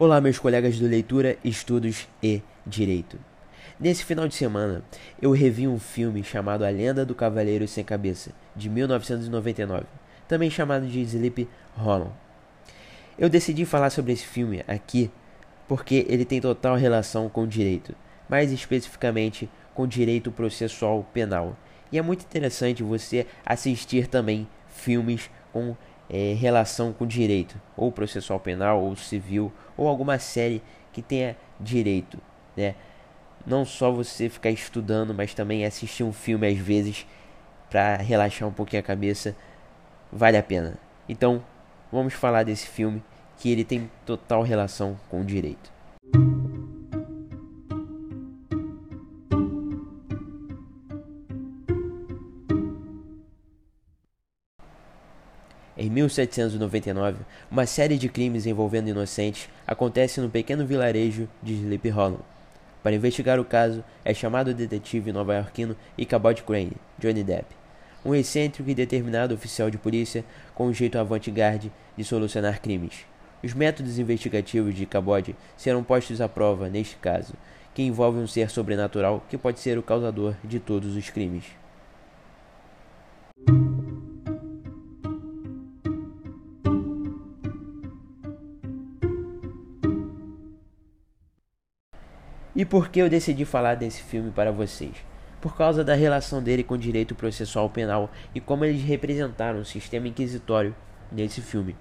Olá, meus colegas do Leitura, Estudos e Direito. Nesse final de semana, eu revi um filme chamado A Lenda do Cavaleiro Sem Cabeça, de 1999, também chamado de Sleep Hollow. Eu decidi falar sobre esse filme aqui porque ele tem total relação com o direito, mais especificamente com o direito processual penal. E é muito interessante você assistir também filmes com é, relação com direito, ou processual penal, ou civil, ou alguma série que tenha direito, né? Não só você ficar estudando, mas também assistir um filme às vezes para relaxar um pouquinho a cabeça, vale a pena. Então, vamos falar desse filme que ele tem total relação com o direito. 1799, uma série de crimes envolvendo inocentes acontece no pequeno vilarejo de Sleep Hollow. Para investigar o caso, é chamado o detetive nova-iorquino Ichabod Crane, Johnny Depp, um excêntrico e determinado oficial de polícia com um jeito avant-garde de solucionar crimes. Os métodos investigativos de Ichabod serão postos à prova neste caso, que envolve um ser sobrenatural que pode ser o causador de todos os crimes. E por que eu decidi falar desse filme para vocês? Por causa da relação dele com o direito processual penal e como eles representaram o sistema inquisitório nesse filme.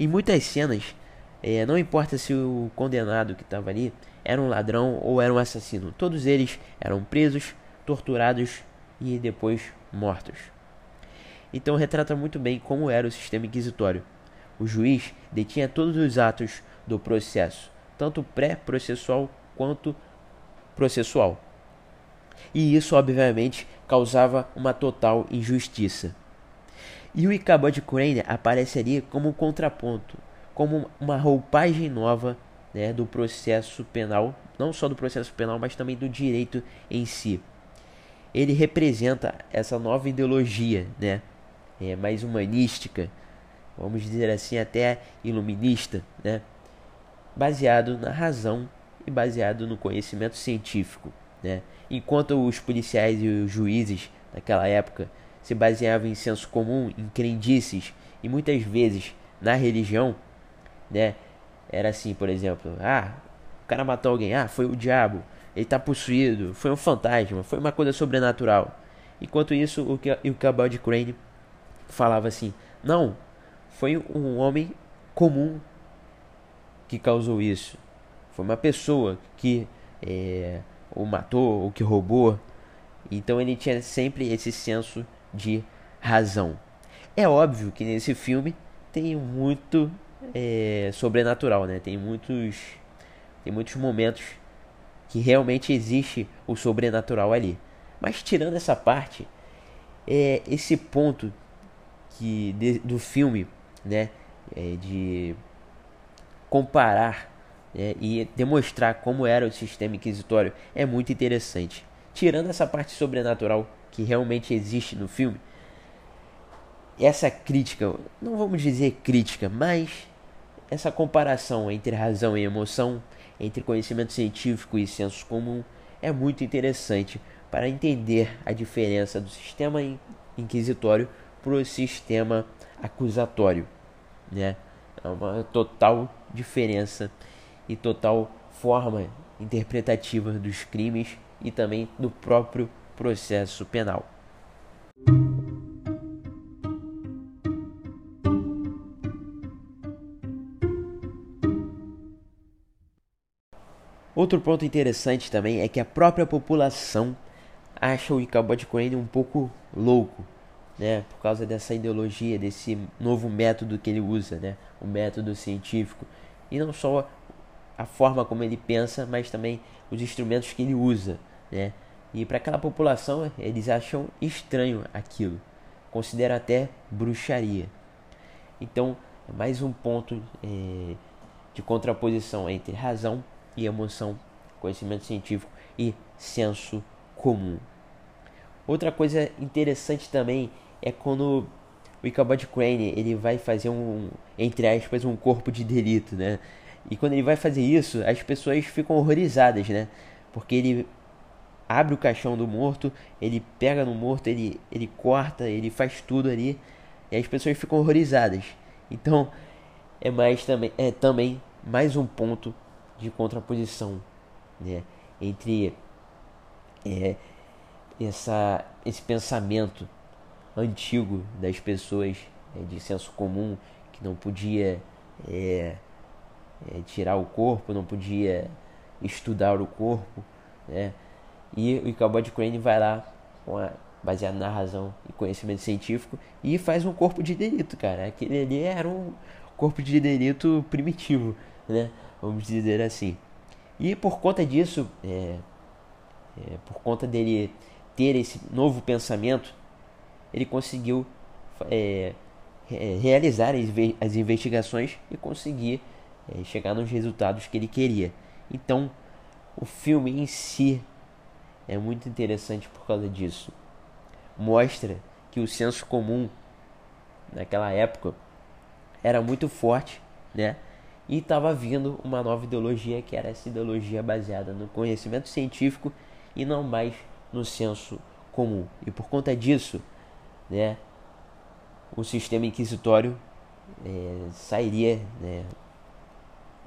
Em muitas cenas, é, não importa se o condenado que estava ali era um ladrão ou era um assassino, todos eles eram presos, torturados e depois mortos. Então retrata muito bem como era o sistema inquisitório. O juiz detinha todos os atos do processo, tanto pré-processual quanto processual. E isso, obviamente, causava uma total injustiça. E o Ichabod Crane apareceria como um contraponto, como uma roupagem nova né, do processo penal, não só do processo penal, mas também do direito em si. Ele representa essa nova ideologia, né, é, mais humanística, vamos dizer assim, até iluminista, né, baseado na razão e baseado no conhecimento científico. Né? Enquanto os policiais e os juízes naquela época se baseavam em senso comum, em crendices e muitas vezes na religião, né? Era assim, por exemplo, ah, o cara matou alguém, ah, foi o diabo, ele está possuído, foi um fantasma, foi uma coisa sobrenatural. Enquanto isso, o, o Cabal de Crane falava assim, não, foi um homem comum que causou isso. Foi uma pessoa que é, o matou, ou que roubou. Então ele tinha sempre esse senso de razão. É óbvio que nesse filme tem muito é, sobrenatural, né? Tem muitos, tem muitos momentos que realmente existe o sobrenatural ali. Mas tirando essa parte, é esse ponto que de, do filme, né, é, de comparar é, e demonstrar como era o sistema inquisitório é muito interessante. Tirando essa parte sobrenatural que realmente existe no filme, essa crítica, não vamos dizer crítica, mas essa comparação entre razão e emoção, entre conhecimento científico e senso comum, é muito interessante para entender a diferença do sistema inquisitório para o sistema acusatório. Né? É uma total diferença e total forma interpretativa dos crimes e também do próprio processo penal. Outro ponto interessante também é que a própria população acha o Ichabod Crane um pouco louco, né, por causa dessa ideologia, desse novo método que ele usa, né, o método científico, e não só a forma como ele pensa, mas também os instrumentos que ele usa, né? E para aquela população, eles acham estranho aquilo, considera até bruxaria. Então, é mais um ponto é, de contraposição entre razão e emoção, conhecimento científico e senso comum. Outra coisa interessante também é quando o Ichabod Crane ele vai fazer um, entre aspas, um corpo de delito, né? E quando ele vai fazer isso, as pessoas ficam horrorizadas, né? Porque ele abre o caixão do morto, ele pega no morto, ele, ele corta, ele faz tudo ali. E as pessoas ficam horrorizadas. Então, é mais também é também mais um ponto de contraposição, né, entre é, essa esse pensamento antigo das pessoas é, de senso comum que não podia é, é, tirar o corpo, não podia estudar o corpo, né? E o Ichabod Crane vai lá a, baseado na razão e conhecimento científico e faz um corpo de delito, cara. Aquele ali era um corpo de delito primitivo, né? Vamos dizer assim. E por conta disso, é, é, por conta dele ter esse novo pensamento, ele conseguiu é, realizar as investigações e conseguir é, chegar nos resultados que ele queria. Então, o filme em si é muito interessante por causa disso. Mostra que o senso comum naquela época era muito forte, né? E estava vindo uma nova ideologia que era essa ideologia baseada no conhecimento científico e não mais no senso comum. E por conta disso, né, o sistema inquisitório é, sairia né,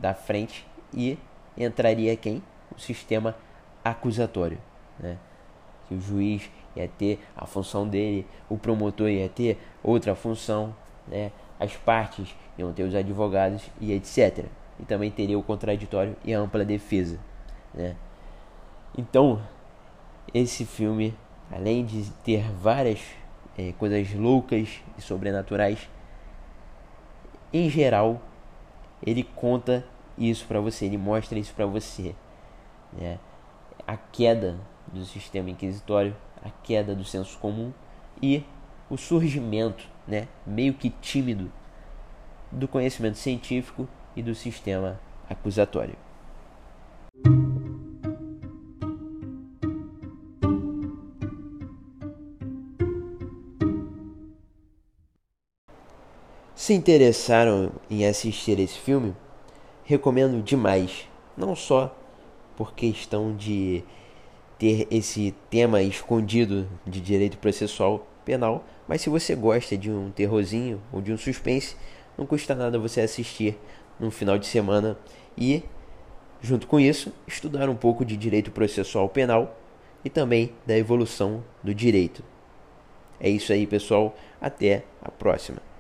da frente e entraria quem? O sistema acusatório. Né? O juiz ia ter a função dele, o promotor ia ter outra função, né? as partes iam ter os advogados e etc. E também teria o contraditório e a ampla defesa. Né? Então, esse filme, além de ter várias é, coisas loucas e sobrenaturais, em geral, ele conta isso para você, ele mostra isso para você. Né? A queda do sistema inquisitório, a queda do senso comum e o surgimento, né, meio que tímido, do conhecimento científico e do sistema acusatório. Se interessaram em assistir esse filme, recomendo demais, não só por questão de ter esse tema escondido de direito processual penal, mas se você gosta de um terrorzinho ou de um suspense, não custa nada você assistir no final de semana e, junto com isso, estudar um pouco de direito processual penal e também da evolução do direito. É isso aí, pessoal. Até a próxima.